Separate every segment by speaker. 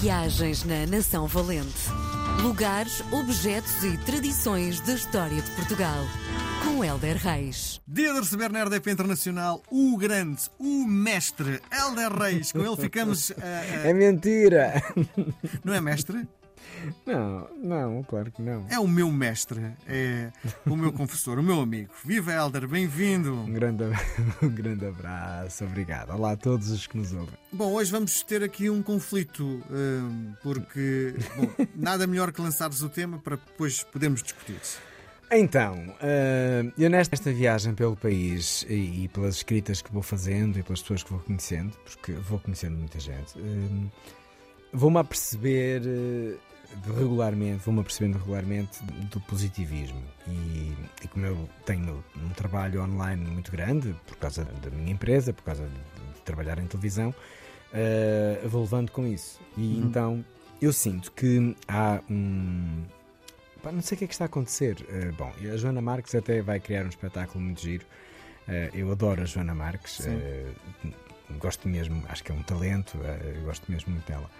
Speaker 1: Viagens na Nação Valente. Lugares, objetos e tradições da história de Portugal. Com Helder Reis.
Speaker 2: Dia de receber na RDP Internacional o grande, o mestre Helder Reis. Com ele ficamos. Uh, uh...
Speaker 3: É mentira!
Speaker 2: Não é mestre?
Speaker 3: Não, não, claro que não.
Speaker 2: É o meu mestre, é o meu confessor, o meu amigo. Viva Helder, bem-vindo!
Speaker 3: Um grande, um grande abraço, obrigado. Olá a todos os que nos ouvem.
Speaker 2: Bom, hoje vamos ter aqui um conflito, porque bom, nada melhor que lançares o tema para depois podermos discutir.
Speaker 3: Então, eu nesta viagem pelo país e pelas escritas que vou fazendo e pelas pessoas que vou conhecendo, porque vou conhecendo muita gente, vou-me a perceber regularmente, vou-me apercebendo regularmente do positivismo. E, e, como eu tenho um trabalho online muito grande, por causa da minha empresa, por causa de, de trabalhar em televisão, uh, vou levando com isso. E uhum. então eu sinto que há um. Pá, não sei o que é que está a acontecer. Uh, bom, a Joana Marques até vai criar um espetáculo muito giro. Uh, eu adoro a Joana Marques. gosto mesmo, acho que é um talento, gosto mesmo muito dela.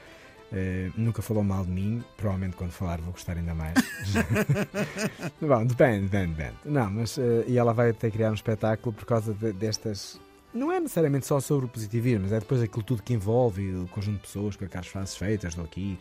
Speaker 3: Uh, nunca falou mal de mim, provavelmente quando falar vou gostar ainda mais. Bom, depende, depende, depende. Não, mas uh, e ela vai até criar um espetáculo por causa de, destas. Não é necessariamente só sobre o positivismo, mas é depois aquilo tudo que envolve o conjunto de pessoas com aquelas frases feitas do aqui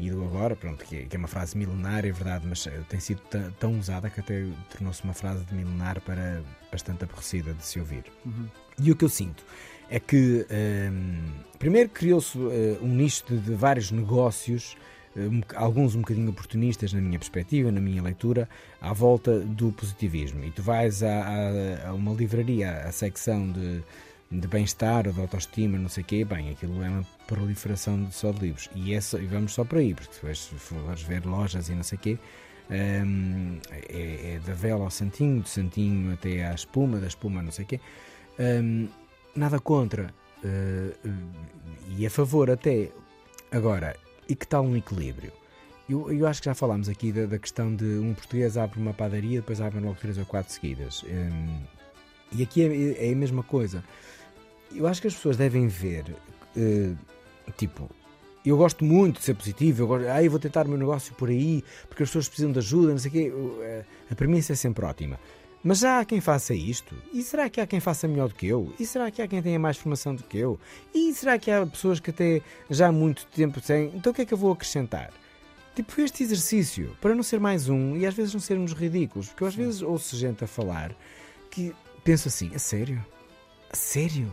Speaker 3: e do agora, pronto, que, que é uma frase milenar, é verdade, mas uh, tem sido tão usada que até tornou-se uma frase de milenar para bastante aborrecida de se ouvir. Uhum. E o que eu sinto é que, um, primeiro, criou-se uh, um nicho de, vários negócios, um, alguns um bocadinho oportunistas na minha perspectiva, na minha leitura, à volta do positivismo. E tu vais a, a, a uma livraria, a secção de, de bem-estar ou de autoestima, não sei o quê, bem, aquilo é uma proliferação de, só de livros. E, essa, e vamos só por aí, porque depois fores ver lojas e não sei o quê, um, é, é, da vela ao santinho, do santinho até à espuma, da espuma não sei o quê. Um, nada contra uh, e a favor até. Agora, e que tal um equilíbrio? Eu, eu acho que já falámos aqui da, da, questão de um português abre uma padaria, depois abre logo três ou quatro seguidas. Um, e aqui é, é, a mesma coisa. Eu acho que as pessoas devem ver, uh, tipo, eu gosto muito de ser positivo, eu, gosto, ah, eu vou tentar o meu negócio por aí, porque as pessoas precisam de ajuda, não sei o quê. A premissa é sempre ótima. Mas já há quem faça isto? E será que há quem faça melhor do que eu? E será que há quem tenha mais formação do que eu? E será que há pessoas que até já há muito tempo têm? Então o que é que eu vou acrescentar? Tipo, este exercício, para não ser mais um e às vezes não sermos ridículos, porque eu às vezes ouço gente a falar que penso assim, a sério? A sério?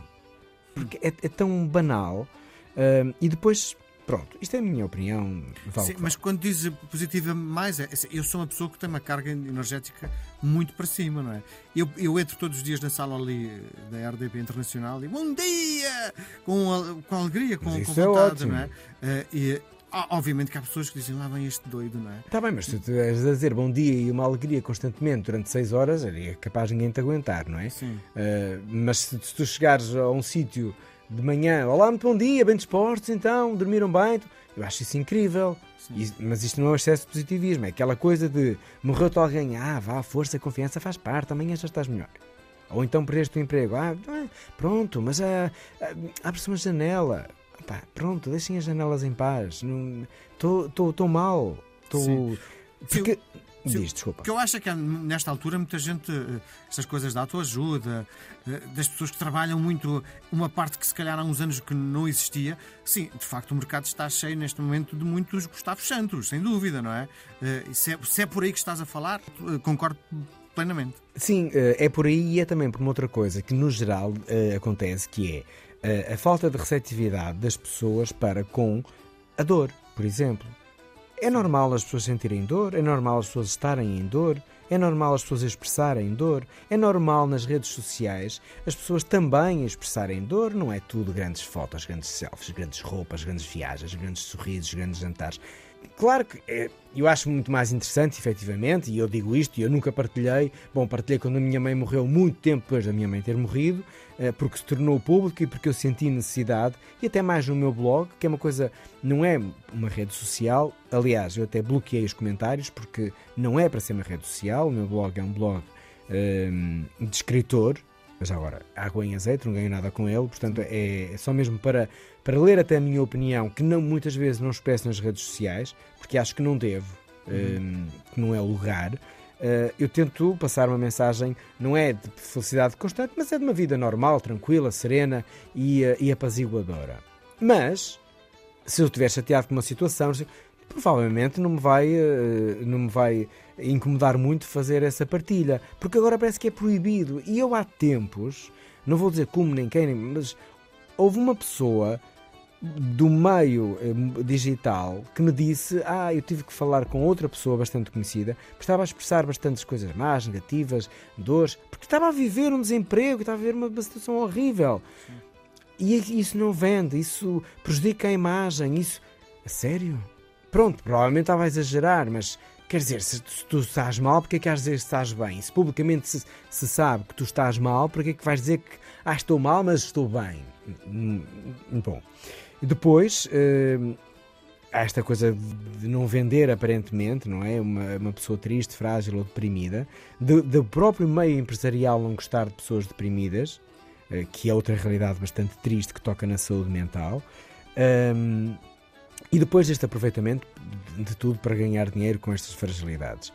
Speaker 3: Porque é, é tão banal uh, e depois Pronto, isto é a minha opinião.
Speaker 2: Vale Sim, mas quando diz positiva mais, é, eu sou uma pessoa que tem uma carga energética muito para cima, não é? Eu, eu entro todos os dias na sala ali da RDP Internacional e bom dia! Com, com alegria, com, com
Speaker 3: é
Speaker 2: vontade,
Speaker 3: é
Speaker 2: não é? Uh, e, Obviamente que há pessoas que dizem lá vem este doido, não é?
Speaker 3: Está bem, mas se tu és a dizer bom dia e uma alegria constantemente durante 6 horas, é capaz de ninguém te aguentar, não é?
Speaker 2: Sim.
Speaker 3: Uh, mas se, se tu chegares a um sítio de manhã, olá, muito bom dia, bem dispostos então, dormiram bem. Eu acho isso incrível. mas isto não é um excesso de positivismo, é aquela coisa de morreu-te alguém, ah, vá, força, confiança faz parte, amanhã já estás melhor. Ou então perdeste o emprego, ah, pronto, mas ah, ah, abre-se uma janela. Pá, pronto, deixem as janelas em paz. Estou mal. Estou. Porque... Diz, desculpa.
Speaker 2: que eu acho é que nesta altura muita gente, eh, estas coisas da autoajuda, eh, das pessoas que trabalham muito, uma parte que se calhar há uns anos que não existia, sim, de facto o mercado está cheio neste momento de muitos Gustavo Santos, sem dúvida, não é? Eh, se é, se é por aí que estás a falar, concordo plenamente.
Speaker 3: Sim, é por aí e é também por uma outra coisa que no geral acontece, que é a falta de receptividade das pessoas para com a dor, por exemplo. É normal as pessoas sentirem dor, é normal as pessoas estarem em dor, é normal as pessoas expressarem dor, é normal nas redes sociais as pessoas também expressarem dor, não é tudo grandes fotos, grandes selfies, grandes roupas, grandes viagens, grandes sorrisos, grandes jantares. Claro que é, eu acho muito mais interessante, efetivamente, e eu digo isto, e eu nunca partilhei. Bom, partilhei quando a minha mãe morreu, muito tempo depois da minha mãe ter morrido, eh, porque se tornou público e porque eu senti necessidade, e até mais no meu blog, que é uma coisa, não é uma rede social. Aliás, eu até bloqueei os comentários, porque não é para ser uma rede social. O meu blog é um blog ehm, de escritor, Já agora, água em azeite, não ganho nada com ele, portanto é, é só mesmo para, para ler até a minha opinião, que não, muitas vezes não expresso nas redes sociais, porque acho que não devo, uhum. que não é o lugar. Uh, eu tento passar uma mensagem, não é de felicidade constante, mas é de uma vida normal, tranquila, serena e, uh, e apaziguadora. Mas, se eu estiver chateado com uma situação, provavelmente não me vai, uh, não me vai incomodar muito fazer essa partilha, porque agora parece que é proibido. E eu há tempos, não vou dizer como nem quem, mas houve uma pessoa do meio eh, digital que me disse: Ah, eu tive que falar com outra pessoa bastante conhecida, porque estava a expressar bastantes coisas más, negativas, dores, porque estava a viver um desemprego, estava a viver uma, situação horrível. E isso não vende, isso prejudica a imagem, isso. A sério? Pronto, provavelmente estava a exagerar, mas quer dizer, se, se tu estás mal, porque é que queres dizer que estás bem? Se publicamente se, se sabe que tu estás mal, porque é que vais dizer que ah, estou mal, mas estou bem? Hum, hum, bom. Depois, uh, esta coisa de não vender aparentemente, não é? Uma, uma pessoa triste, frágil ou deprimida, do próprio meio empresarial não gostar de pessoas deprimidas, uh, que é outra realidade bastante triste que toca na saúde mental. E depois deste aproveitamento de tudo para ganhar dinheiro com estas fragilidades.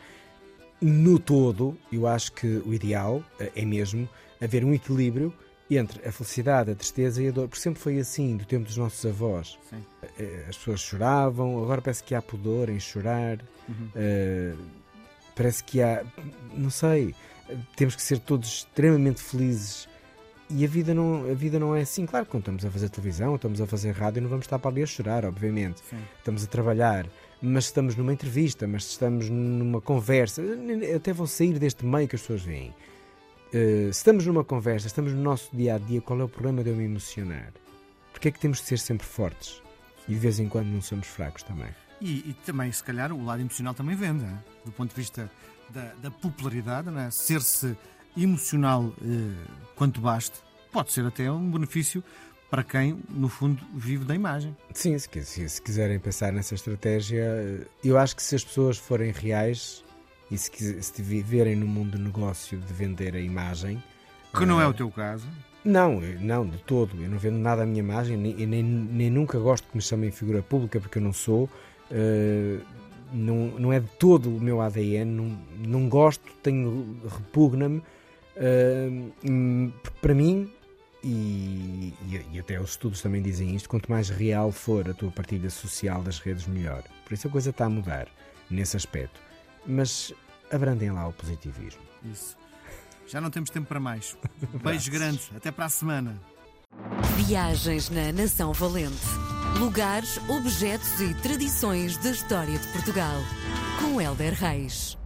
Speaker 3: No todo, eu acho que o ideal eh, é mesmo haver um equilíbrio entre a felicidade, a tristeza e a dor, porque sempre foi assim, do tempo dos nossos avós. Sim. Eh, as pessoas choravam, agora parece que há pudor em chorar, uhum. uh, parece que há. Não sei, temos que ser todos extremamente felizes. E a vida, não, a vida não é assim. Claro que quando estamos a fazer televisão, estamos a fazer rádio, não vamos estar para ali a chorar, obviamente. Sim. Estamos a trabalhar, mas estamos numa entrevista, mas estamos numa conversa. Até vou sair deste meio que as pessoas veem Uh, estamos numa conversa, estamos no nosso dia a dia, qual é o problema de eu me emocionar? Porque é que temos de ser sempre fortes? E de vez em quando não somos fracos também.
Speaker 2: E, e também, se calhar, o lado emocional também vende, é? do ponto de vista da, da popularidade, é? ser-se emocional uh, quanto baste, pode ser até um benefício para quem, no fundo, vive da imagem.
Speaker 3: Sim, se, se, se quiserem pensar nessa estratégia, eh, eu acho que se as pessoas forem reais, e se, se viverem no mundo do negócio de vender a imagem.
Speaker 2: Que não é o teu caso?
Speaker 3: Não, não, de todo. Eu não vendo nada a minha imagem, nem, nem, nem nunca gosto que me chamem figura pública, porque eu não sou. Uh, não, não é de todo o meu ADN, não, não gosto, tenho repugna-me. Uh, para mim, e, e, até os estudos também dizem isto, quanto mais real for a tua partilha social das redes, melhor. Por isso a coisa está a mudar nesse aspecto mas abrandem lá o positivismo.
Speaker 2: Isso. Já não temos tempo para mais. Beijos grandes. Até para a semana.
Speaker 1: Viagens na Nação Valente. Lugares, objetos e tradições da história de Portugal. Com Helder Reis.